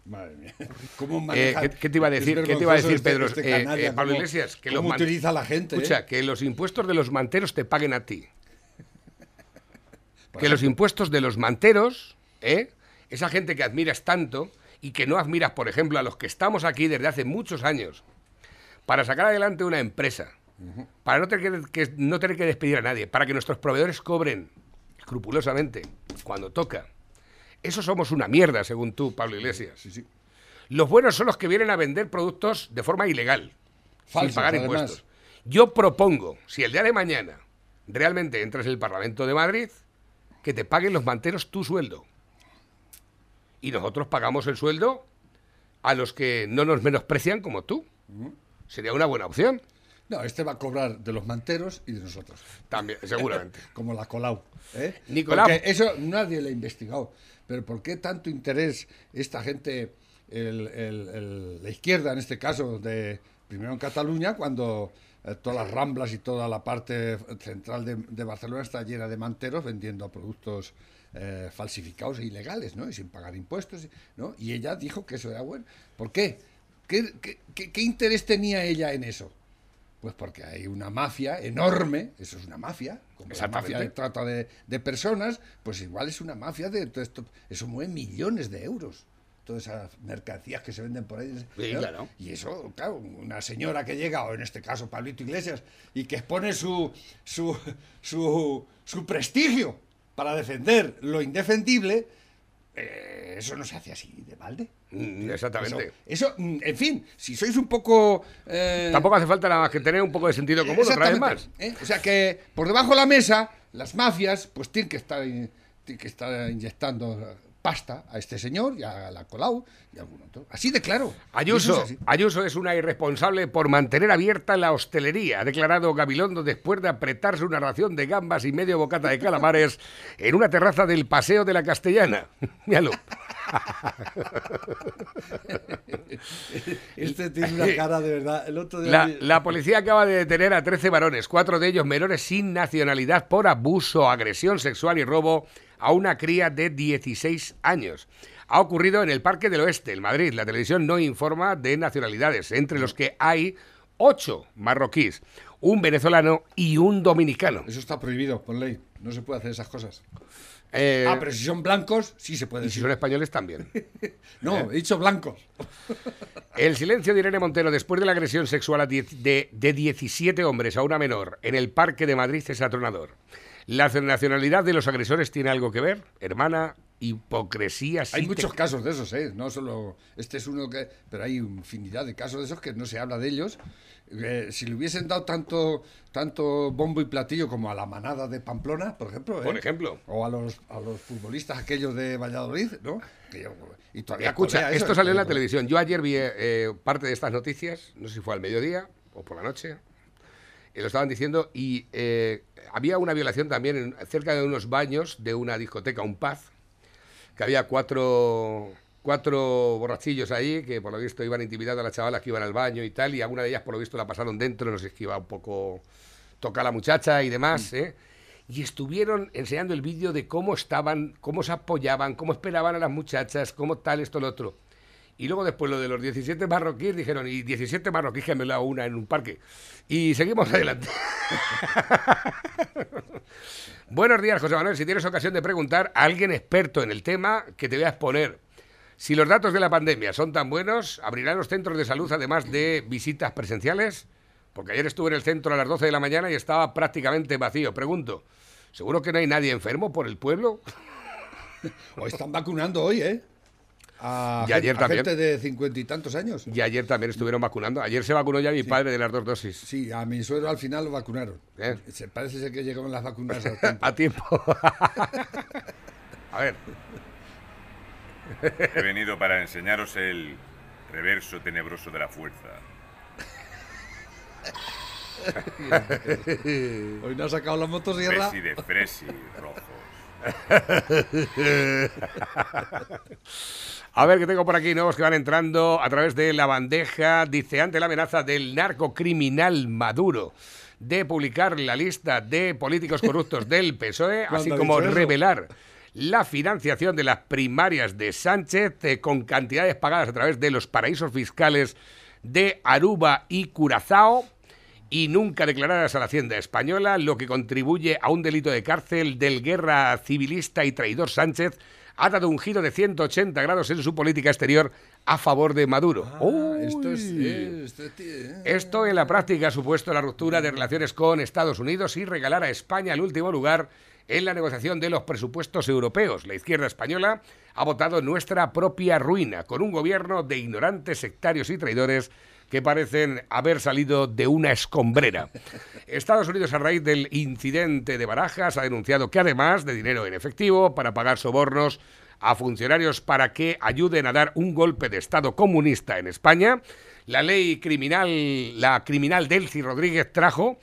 Madre mía. ¿Cómo Eh, ¿qué, qué te iba a decir? ¿Qué te iba a decir, vergonzoso Pedro? Este, este Eh, canalla, eh, Pablo cómo- Iglesias, que cómo los utiliza la gente. ¿eh? Escucha, que los impuestos de los manteros te paguen a ti. Que los impuestos de los manteros, ¿eh? esa gente que admiras tanto y que no admiras, por ejemplo, a los que estamos aquí desde hace muchos años, para sacar adelante una empresa, para no tener que, que- no tener que despedir a nadie, para que nuestros proveedores cobren escrupulosamente cuando toca. Eso somos una mierda, según tú, Pablo Iglesias. Sí, sí. Los buenos son los que vienen a vender productos de forma ilegal, sin pagar además. impuestos. Yo propongo, si el día de mañana realmente entras en el Parlamento de Madrid, que te paguen los manteros tu sueldo. Y nosotros pagamos el sueldo a los que no nos menosprecian como tú. Sería una buena opción. No, este va a cobrar de los manteros y de nosotros. También, seguramente. Como la Colau. ¿eh? Nicolau. Porque eso nadie lo ha investigado. Pero ¿por qué tanto interés esta gente, el- el- el- la izquierda en este caso, de primero en Cataluña, cuando eh, todas las ramblas y toda la parte central de, de Barcelona está llena de manteros vendiendo productos eh, falsificados e ilegales, ¿no? Y sin pagar impuestos, ¿no? Y ella dijo que eso era bueno. ¿Por qué? ¿Qué, qué- qué- qué interés tenía ella en eso? Pues porque hay una mafia enorme, eso es una mafia, como la mafia de trata de, de personas, pues igual es una mafia de todo esto, eso mueve millones de euros. Todas esas mercancías que se venden por ahí. Sí, claro. Y eso, claro, una señora que llega, o en este caso Pablito Iglesias, y que expone su, su, su, su prestigio para defender lo indefendible, eh, eso no se hace así de balde. Mm, Exactamente. Eso, eso, mm, en fin, si sois un poco... eh, Tampoco hace falta nada más que tener un poco de sentido común otra vez más. ¿eh? O sea que por debajo de la mesa las mafias pues tienen que estar, tienen que estar inyectando pasta a este señor y a la Colau y a algún otro. Así de claro. Ayuso, es así. Ayuso es una irresponsable por mantener abierta la hostelería, ha declarado Gabilondo después de apretarse una ración de gambas y medio bocata de calamares en una terraza del Paseo de la Castellana. Míralo. Este tiene una cara de verdad. El otro día La, vi- la policía acaba de detener a 13 varones, cuatro de ellos menores sin nacionalidad por abuso, agresión sexual y robo a una cría de 16 años. Ha ocurrido en el Parque del Oeste, en Madrid. La televisión no informa de nacionalidades, entre los que hay ocho marroquíes, un venezolano y un dominicano. Eso está prohibido por ley. No se puede hacer esas cosas. Eh, ah, pero si son blancos, sí se puede y si decir. son españoles también. No, he dicho blancos. El silencio de Irene Montero después de la agresión sexual de, de 17 hombres a una menor en el Parque de Madrid es atronador. ¿La nacionalidad de los agresores tiene algo que ver? Hermana, hipocresía sí Hay te- muchos casos de esos, ¿eh? No solo. Este es uno que. Pero hay infinidad de casos de esos que no se habla de ellos. Eh, si le hubiesen dado tanto, tanto bombo y platillo como a la manada de Pamplona, por ejemplo. ¿eh? Por ejemplo. O a los, a los futbolistas aquellos de Valladolid, ¿no? Que yo- y todavía Escucha, eso, esto salió en la televisión. Yo ayer vi eh, parte de estas noticias, no sé si fue al mediodía o por la noche, y lo estaban diciendo, y eh, había una violación también en- cerca de unos baños de una discoteca, un paz, que había cuatro, cuatro borrachillos ahí que por lo visto iban intimidando a las chavalas que iban al baño y tal, y alguna de ellas por lo visto la pasaron dentro, no sé si iba un poco tocar a la muchacha y demás, ¿eh? Y estuvieron enseñando el vídeo de cómo estaban, cómo se apoyaban, cómo esperaban a las muchachas, cómo tal, esto, lo otro. Y luego después lo de los 17 marroquíes dijeron, y 17 marroquíes que me la una en un parque. Y seguimos adelante. Buenos días, José Manuel. Si tienes ocasión de preguntar a alguien experto en el tema, que te voy a exponer. Si los datos de la pandemia son tan buenos, ¿abrirán los centros de salud además de visitas presenciales? Porque ayer estuve en el centro a las 12 de la mañana y estaba prácticamente vacío. Pregunto, ¿seguro que no hay nadie enfermo por el pueblo? O están vacunando hoy, ¿eh? A, Y ayer a también. gente de cincuenta y tantos años. Y ayer también estuvieron vacunando. Ayer se vacunó ya mi padre de las dos dosis. Sí, a mi suegro al final lo vacunaron. ¿Eh? Se, parece ser que llegaron las vacunas al tiempo. A tiempo. a ver, He venido para enseñaros el reverso tenebroso de la fuerza. Hoy no ha sacado la motosierra. Fresi de fresi rojos. A ver, que tengo por aquí nuevos que van entrando a través de la bandeja. Dice, ante la amenaza del narcocriminal Maduro de publicar la lista de políticos corruptos del PSOE, así ¿Cuándo ha como revelar la financiación de las primarias de Sánchez eh, con cantidades pagadas a través de los paraísos fiscales de Aruba y Curazao y nunca declaradas a la Hacienda española, lo que contribuye a un delito de cárcel del guerra civilista y traidor Sánchez, ha dado un giro de 180 grados en su política exterior a favor de Maduro. Ah, esto es. Eh, eh. Esto en la práctica ha supuesto la ruptura de relaciones con Estados Unidos y regalar a España el último lugar en la negociación de los presupuestos europeos. La izquierda española ha votado nuestra propia ruina, con un gobierno de ignorantes, sectarios y traidores que parecen haber salido de una escombrera. Estados Unidos, a raíz del incidente de Barajas, ha denunciado que además de dinero en efectivo para pagar sobornos a funcionarios para que ayuden a dar un golpe de Estado comunista en España, la ley criminal, la criminal Delcy Rodríguez trajo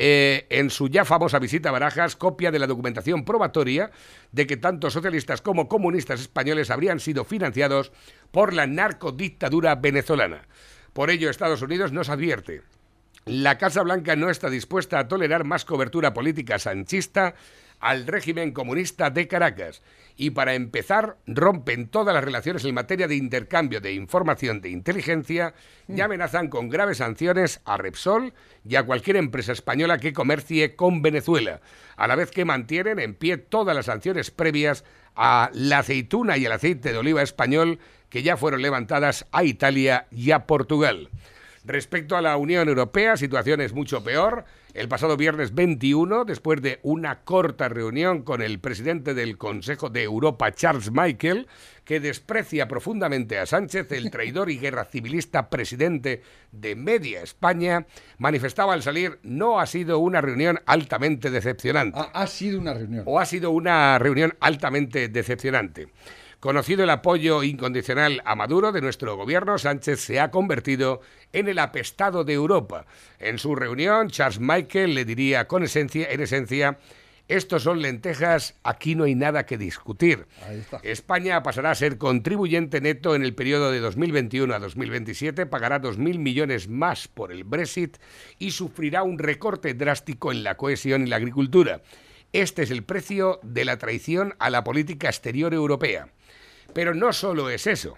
eh, en su ya famosa visita a Barajas copia de la documentación probatoria de que tanto socialistas como comunistas españoles habrían sido financiados por la narcodictadura venezolana. Por ello, Estados Unidos nos advierte. La Casa Blanca no está dispuesta a tolerar más cobertura política sanchista al régimen comunista de Caracas y para empezar rompen todas las relaciones en materia de intercambio de información de inteligencia y amenazan con graves sanciones a Repsol y a cualquier empresa española que comercie con Venezuela, a la vez que mantienen en pie todas las sanciones previas a la aceituna y el aceite de oliva español que ya fueron levantadas a Italia y a Portugal. Respecto a la Unión Europea, situación es mucho peor. El pasado viernes 21, después de una corta reunión con el presidente del Consejo de Europa, Charles Michael, que desprecia profundamente a Sánchez, el traidor y guerra civilista presidente de Media España, manifestaba al salir, no ha sido una reunión altamente decepcionante. Ha, ha sido una reunión. O ha sido una reunión altamente decepcionante. Conocido el apoyo incondicional a Maduro de nuestro gobierno, Sánchez se ha convertido en el apestado de Europa. En su reunión, Charles Michael le diría con esencia, en esencia, estos son lentejas, aquí no hay nada que discutir. España pasará a ser contribuyente neto en el periodo de 2021 a 2027, pagará 2.000 millones más por el Brexit y sufrirá un recorte drástico en la cohesión y la agricultura. Este es el precio de la traición a la política exterior europea. Pero no solo es eso,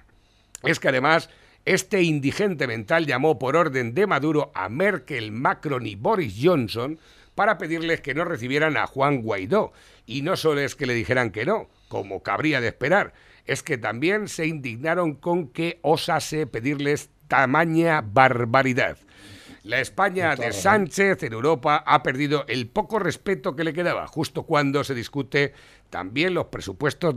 es que además este indigente mental llamó por orden de Maduro a Merkel, Macron y Boris Johnson para pedirles que no recibieran a Juan Guaidó. Y no solo es que le dijeran que no, como cabría de esperar, es que también se indignaron con que osase pedirles tamaña barbaridad. La España de Sánchez en Europa ha perdido el poco respeto que le quedaba, justo cuando se discute también los presupuestos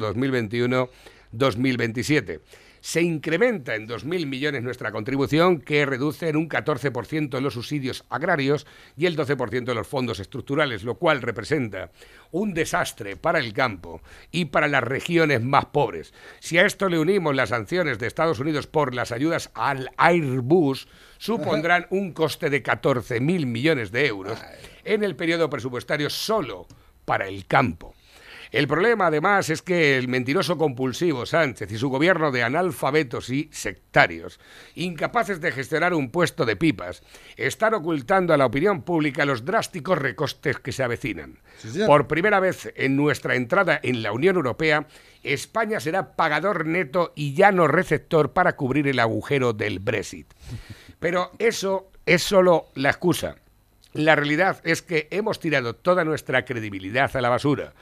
2021-2027. Se incrementa en 2.000 millones nuestra contribución, que reduce en un 14% los subsidios agrarios y el 12% de los fondos estructurales, lo cual representa un desastre para el campo y para las regiones más pobres. Si a esto le unimos las sanciones de Estados Unidos por las ayudas al Airbus, supondrán un coste de 14.000 millones de euros en el periodo presupuestario solo para el campo. El problema, además, es que el mentiroso compulsivo Sánchez y su gobierno de analfabetos y sectarios, incapaces de gestionar un puesto de pipas, están ocultando a la opinión pública los drásticos recostes que se avecinan. Por primera vez en nuestra entrada en la Unión Europea, España será pagador neto y ya no receptor para cubrir el agujero del Brexit. Pero eso es solo la excusa. La realidad es que hemos tirado toda nuestra credibilidad a la basura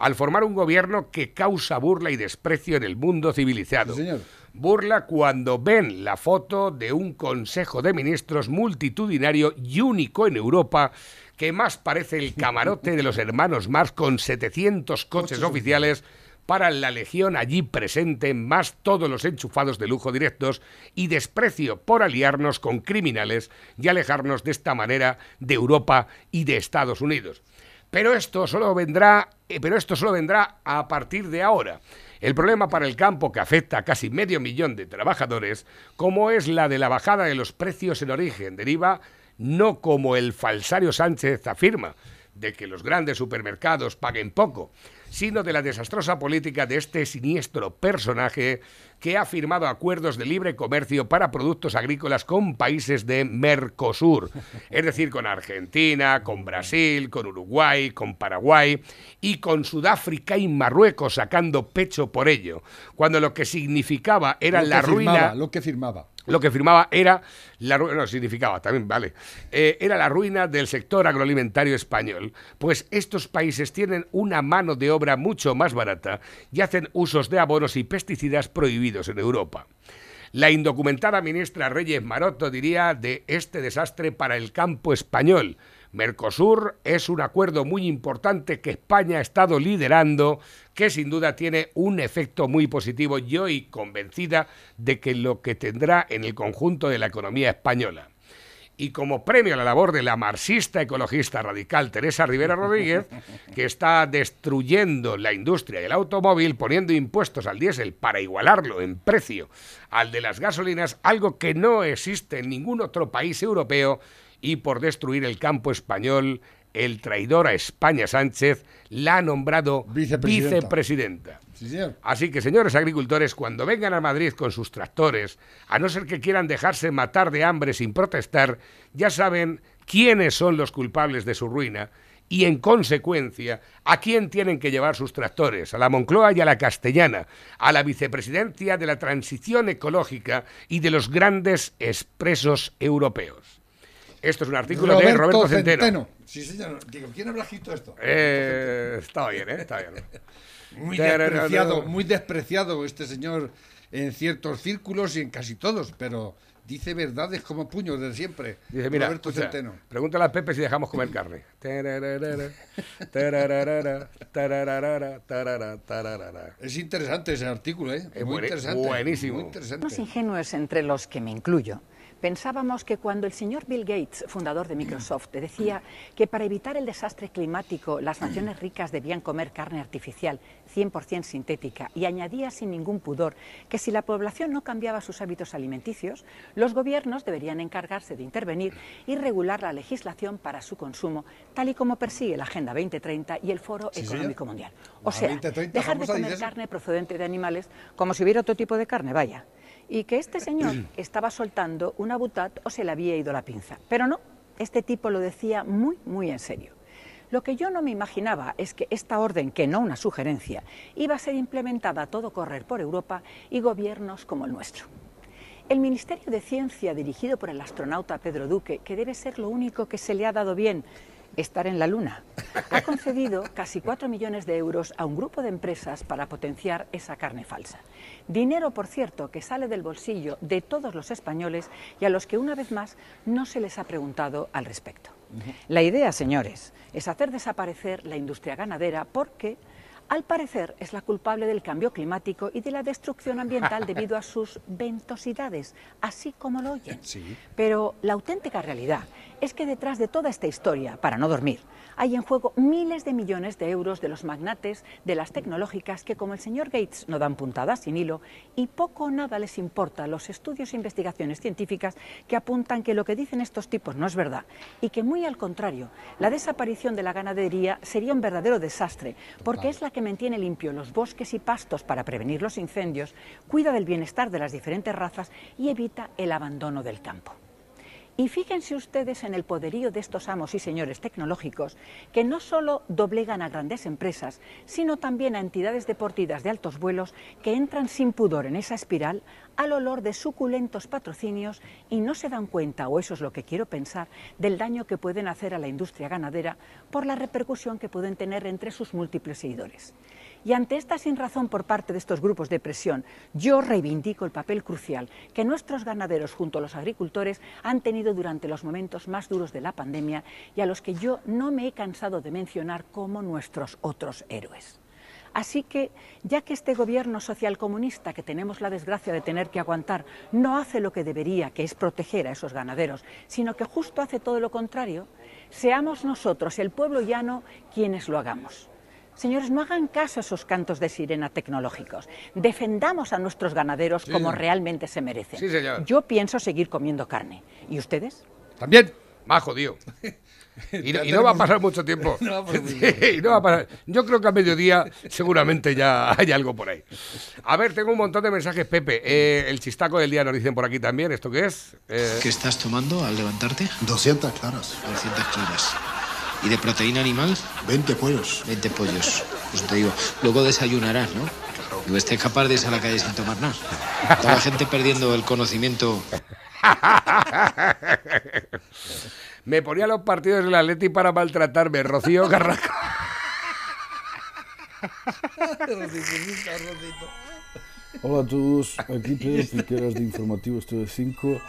al formar un gobierno que causa burla y desprecio en el mundo civilizado. Sí, señor. Burla cuando ven la foto de un Consejo de Ministros multitudinario y único en Europa que más parece el camarote de los hermanos Marx con 700 coches oficiales para la legión allí presente, más todos los enchufados de lujo directos y desprecio por aliarnos con criminales y alejarnos de esta manera de Europa y de Estados Unidos. Pero esto solo vendrá, eh, pero esto solo vendrá a partir de ahora. El problema para el campo que afecta a casi medio millón de trabajadores, como es la de la bajada de los precios en origen, deriva no como el falsario Sánchez afirma, de que los grandes supermercados paguen poco, sino de la desastrosa política de este siniestro personaje que ha firmado acuerdos de libre comercio para productos agrícolas con países de Mercosur, es decir, con Argentina, con Brasil, con Uruguay, con Paraguay y con Sudáfrica y Marruecos sacando pecho por ello, cuando lo que significaba era Lo la ruina firmaba, lo que firmaba. lo que firmaba era la ruina, no, significaba también, vale, Eh, era la ruina del sector agroalimentario español, pues estos países tienen una mano de obra mucho más barata y hacen usos de abonos y pesticidas prohibidos en Europa. La indocumentada ministra Reyes Maroto diría de este desastre para el campo español. Mercosur es un acuerdo muy importante que España ha estado liderando, que sin duda tiene un efecto muy positivo y hoy convencida de que lo que tendrá en el conjunto de la economía española. Y como premio a la labor de la marxista ecologista radical Teresa Rivera Rodríguez, que está destruyendo la industria del automóvil poniendo impuestos al diésel para igualarlo en precio al de las gasolinas, algo que no existe en ningún otro país europeo, y por destruir el campo español, el traidor a España Sánchez la ha nombrado Vicepresidenta. vicepresidenta. Sí, señor. Así que, señores agricultores, cuando vengan a Madrid con sus tractores, a no ser que quieran dejarse matar de hambre sin protestar, ya saben quiénes son los culpables de su ruina y, en consecuencia, a quién tienen que llevar sus tractores, a la Moncloa y a la Castellana, a la vicepresidencia de la transición ecológica y de los grandes expresos europeos. Esto es un artículo de Roberto Centeno. Sí, señor. Digo, ¿quién habrá escrito esto? Eh, está bien, ¿eh? Está bien. Muy despreciado, muy despreciado este señor en ciertos círculos y en casi todos, pero dice verdades como puños de siempre. Dice, mira, Roberto escucha, Centeno. pregúntale a Pepe si dejamos comer carne. Es interesante ese artículo, ¿eh? Es muy interesante. buenísimo. Muy interesante. Los ingenuos entre los que me incluyo. Pensábamos que cuando el señor Bill Gates, fundador de Microsoft, decía que para evitar el desastre climático las naciones ricas debían comer carne artificial 100% sintética y añadía sin ningún pudor que si la población no cambiaba sus hábitos alimenticios, los gobiernos deberían encargarse de intervenir y regular la legislación para su consumo, tal y como persigue la Agenda 2030 y el Foro Sí, Económico señor. Mundial. O sea, 2030 dejar de comer carne procedente de animales como si hubiera otro tipo de carne, vaya. Y que este señor estaba soltando una butat o se le había ido la pinza. Pero no, este tipo lo decía muy, muy en serio. Lo que yo no me imaginaba es que esta orden, que no una sugerencia, iba a ser implementada a todo correr por Europa y gobiernos como el nuestro. El Ministerio de Ciencia, dirigido por el astronauta Pedro Duque, que debe ser lo único que se le ha dado bien, estar en la Luna, ha concedido casi 4 millones de euros a un grupo de empresas para potenciar esa carne falsa. Dinero, por cierto, que sale del bolsillo de todos los españoles y a los que una vez más no se les ha preguntado al respecto. La idea, señores, es hacer desaparecer la industria ganadera porque al parecer es la culpable del cambio climático y de la destrucción ambiental debido a sus ventosidades, así como lo oyen. Pero la auténtica realidad es que detrás de toda esta historia, para no dormir, hay en juego miles de millones de euros de los magnates de las tecnológicas que, como el señor Gates, no dan puntadas sin hilo y poco o nada les importa los estudios e investigaciones científicas que apuntan que lo que dicen estos tipos no es verdad y que, muy al contrario, la desaparición de la ganadería sería un verdadero desastre porque es la que mantiene limpio los bosques y pastos para prevenir los incendios, cuida del bienestar de las diferentes razas y evita el abandono del campo. Y fíjense ustedes en el poderío de estos amos y señores tecnológicos que no solo doblegan a grandes empresas, sino también a entidades deportivas de altos vuelos que entran sin pudor en esa espiral al olor de suculentos patrocinios y no se dan cuenta, o eso es lo que quiero pensar, del daño que pueden hacer a la industria ganadera por la repercusión que pueden tener entre sus múltiples seguidores. Y ante esta sinrazón por parte de estos grupos de presión, yo reivindico el papel crucial que nuestros ganaderos junto a los agricultores han tenido durante los momentos más duros de la pandemia y a los que yo no me he cansado de mencionar como nuestros otros héroes. Así que, ya que este gobierno socialcomunista que tenemos la desgracia de tener que aguantar no hace lo que debería, que es proteger a esos ganaderos, sino que justo hace todo lo contrario, seamos nosotros, el pueblo llano, quienes lo hagamos. Señores, no hagan caso a esos cantos de sirena tecnológicos. Defendamos a nuestros ganaderos como realmente se merecen. Sí, señor. Yo pienso seguir comiendo carne. ¿Y ustedes? También, más jodido. Y no, y no va a pasar mucho tiempo. No va a pasar mucho Sí, no va a pasar. Yo creo que a mediodía seguramente ya hay algo por ahí. A ver, tengo un montón de mensajes, Pepe. Eh, el chistaco del día nos dicen por aquí también. ¿Esto qué es? Eh, ¿Qué estás tomando al levantarte? 200 claras, 200 claras. ¿Y de proteína animal? 20 pollos. 20 pollos. Pues te digo, luego desayunarás, ¿no? Digo, estés capaz de irse a la calle sin tomar nada. Toda la gente perdiendo el conocimiento. me ponía los partidos del Atleti para maltratarme. Rocío Carrasco. Hola a todos, aquí Pedro Piqueras de Informativo Estudio 5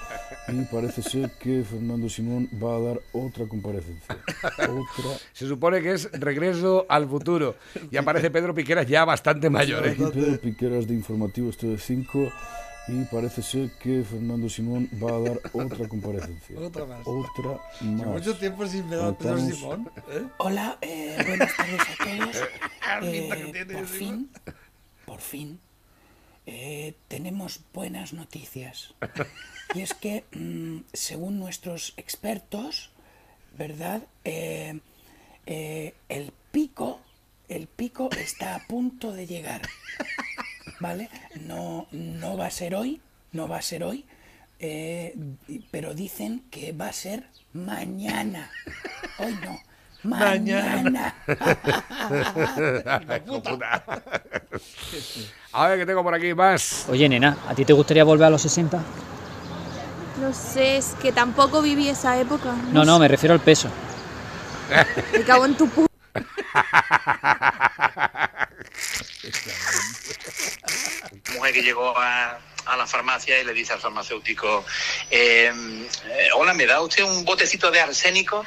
y parece ser que Fernando Simón va a dar otra comparecencia. Otra. Se supone que es regreso al futuro. Y aparece Pedro Piqueras ya bastante mayor. ¿eh? Aquí Pedro Piqueras de Informativo Estudio 5 y parece ser que Fernando Simón va a dar otra comparecencia. Otra más. Otra más. Mucho tiempo sin ver a Pedro Simón. ¿eh? Hola, eh, buenas tardes a todos. Eh, por fin, por fin, eh, tenemos buenas noticias. Y es que, mm, según nuestros expertos, ¿verdad? Eh, eh, el pico, el pico está a punto de llegar. ¿Vale? No, no va a ser hoy, no va a ser hoy, pero dicen que va a ser mañana. Hoy no. Mañana. A ver, que tengo por aquí más. Oye, nena, ¿a ti te gustaría volver a los 60? No sé, es que tampoco viví esa época. No, no, me refiero al peso. Me cago en tu pu... mujer que llegó a, a la farmacia y le dice al farmacéutico, eh, eh, hola, ¿me da usted un botecito de arsénico?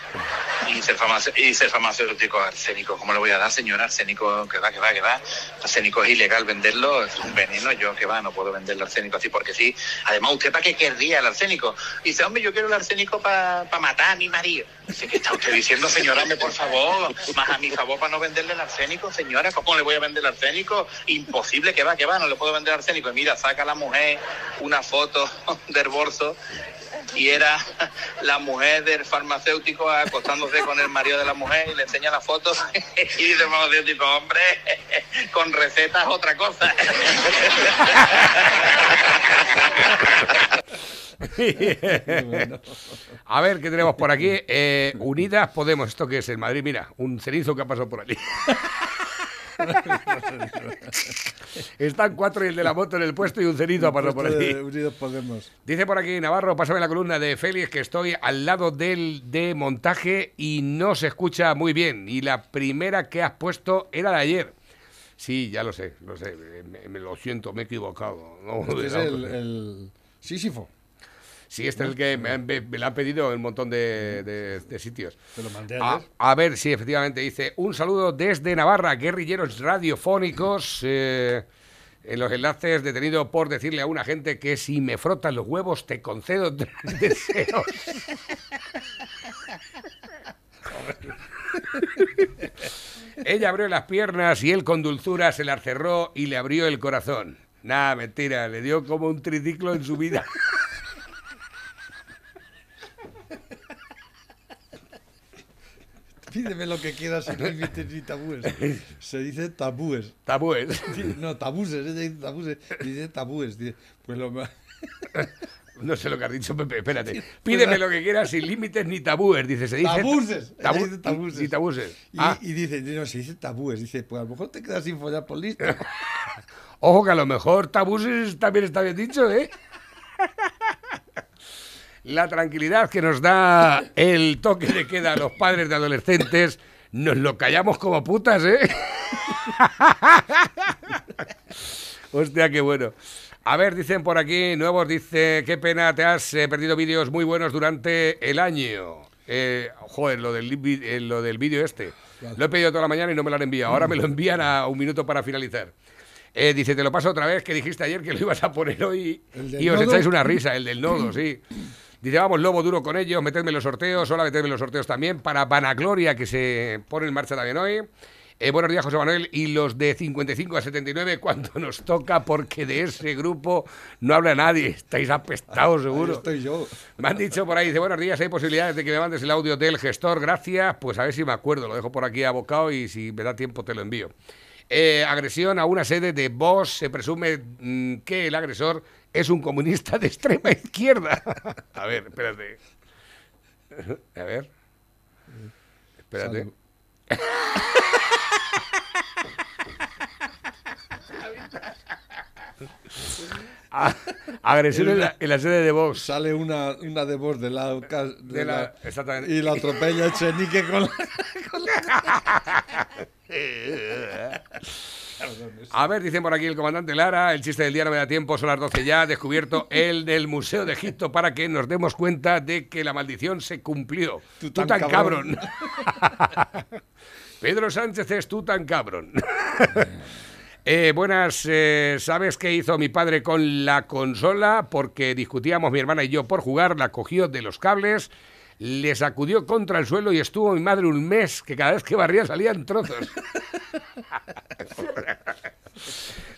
Y dice, el y dice farmacéutico, arsénico, ¿cómo le voy a dar, señora? Arsénico, que va, que va, que va. Arsénico es ilegal venderlo, es un veneno, yo que va, no puedo vender el arsénico así porque sí. Además, ¿usted para qué querría el arsénico? Y dice, hombre, yo quiero el arsénico para matar a mi marido. Dice, ¿qué está usted diciendo, señora? Por favor, más a mi favor para no venderle el arsénico, señora. ¿Cómo le voy a vender el arsénico? Imposible, que va, que va, no le puedo vender arsénico. Y mira, saca la mujer una foto del bolso y era la mujer del farmacéutico acostándose con el marido de la mujer y le enseña la foto y dice farmacéutico, hombre, con recetas otra cosa. A ver, ¿qué tenemos por aquí? Eh, Unidas Podemos, ¿esto qué es? El Madrid, mira, un cerizo que ha pasado por allí. Están cuatro y el de la moto en el puesto y un cerizo ha pasado por allí. Unidos Podemos. Dice por aquí Navarro, pásame la columna de Félix que estoy al lado del de montaje y no se escucha muy bien. Y la primera que has puesto era de ayer. Sí, ya lo sé, lo sé. Me, me lo siento, me he equivocado. No, Este es el, el Sísifo. Sí, este es el que me, han, me lo han pedido en un montón de, de- de sitios. Te lo mandé A, ver, sí, efectivamente, dice, un saludo desde Navarra, guerrilleros radiofónicos. eh, en los enlaces detenido por decirle a una gente que si me frotan los huevos te concedo deseos. Ella abrió las piernas y él con dulzura se las cerró y le abrió el corazón. Nada, mentira, le dio como un triciclo en su vida. Pídeme lo que quieras sin límites ni tabúes. Se dice tabúes. Tabúes. No, tabuses, ella dice tabuses, dice tabúes. Dice, Pues lo ma- No sé lo que has dicho, Pepe, espérate. Pídeme lo que quieras sin límites ni tabúes, dice. Se dice Tabuses. Tabu- dice tabuses. Y tabuses. Y, Ah, y dice, no, se dice tabúes. Dice, pues a lo mejor te quedas sin follar por listo. ojo que a lo mejor tabuses también está bien dicho, ¿eh? La tranquilidad que nos da el toque de queda a los padres de adolescentes, nos lo callamos como putas, ¿eh? Hostia, qué bueno. A ver, dicen por aquí, nuevos, dice, qué pena, te has eh, perdido vídeos muy buenos durante el año. Eh, joder, lo del, eh, lo del vídeo este. Lo he pedido toda la mañana y no me lo han enviado. Ahora me lo envían a un minuto para finalizar. Eh, dice, te lo paso otra vez, que dijiste ayer que lo ibas a poner hoy ¿El del y os nodo? echáis una risa, el del nodo, sí. Dice, vamos, lobo duro con ellos, metedme los sorteos, hola, metedme los sorteos también, para Vanagloria, que se pone en marcha también hoy. Eh, buenos días, José Manuel, y los de 55 a 79, cuando nos toca, porque de ese grupo no habla nadie, estáis apestados seguro. Ahí estoy yo. Me han dicho por ahí, dice, buenos días, hay posibilidades de que me mandes el audio del gestor, gracias, pues a ver si me acuerdo, lo dejo por aquí abocado y si me da tiempo te lo envío. Eh, agresión a una sede de Vox, se presume mm, que el agresor es un comunista de extrema izquierda. a ver, espérate. A ver. Espérate. Ah, agresión en la, en la sede de Vox. Sale una, una de voz de la, de De la- la- exactamente. y la atropella Echenique con la... A ver, dicen por aquí el comandante Lara, el chiste del día no me da tiempo, son las 12 ya, descubierto el del Museo de Egipto para que nos demos cuenta de que la maldición se cumplió. Tú tan cabrón. Pedro Sánchez es tú tan cabrón. Eh, buenas, eh, ¿sabes qué hizo mi padre con la consola? Porque discutíamos mi hermana y yo por jugar, la cogió de los cables, le sacudió contra el suelo y estuvo mi madre un mes que cada vez que barría salían trozos.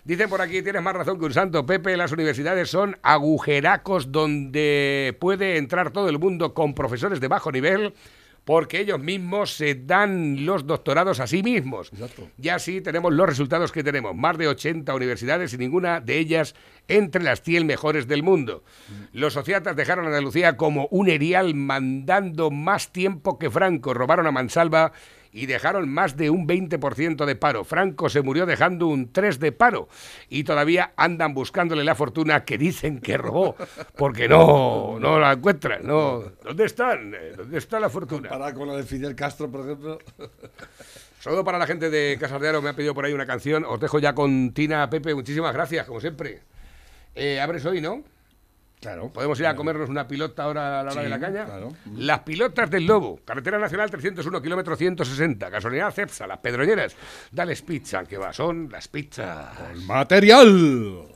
Dicen por aquí, tienes más razón que un santo, Pepe, las universidades son agujeracos donde puede entrar todo el mundo con profesores de bajo nivel porque ellos mismos se dan los doctorados a sí mismos. Y así tenemos los resultados que tenemos. Más de 80 universidades y ninguna de ellas entre las 100 mejores del mundo. Los sociatas dejaron a Andalucía como un erial mandando más tiempo que Franco. Robaron a Mansalva y dejaron más de un 20% de paro. Franco se murió dejando un 3 de paro y todavía andan buscándole la fortuna que dicen que robó, porque no, no la encuentran. No. ¿Dónde están? Eh, ¿Dónde está la fortuna? Para con la de Fidel Castro, por ejemplo. Saludo para la gente de Casas de Aro, me ha pedido por ahí una canción. Os dejo ya con Tina Pepe, muchísimas gracias, como siempre. Eh, abres hoy, ¿no? Claro. Podemos ir a comernos una pilota ahora a la hora Sí, de la caña. claro. Las pilotas del Lobo, carretera nacional 301, kilómetro 160, gasolinera Cepsa, las Pedroñeras. Dales pizza, que va, son las pizzas. Material.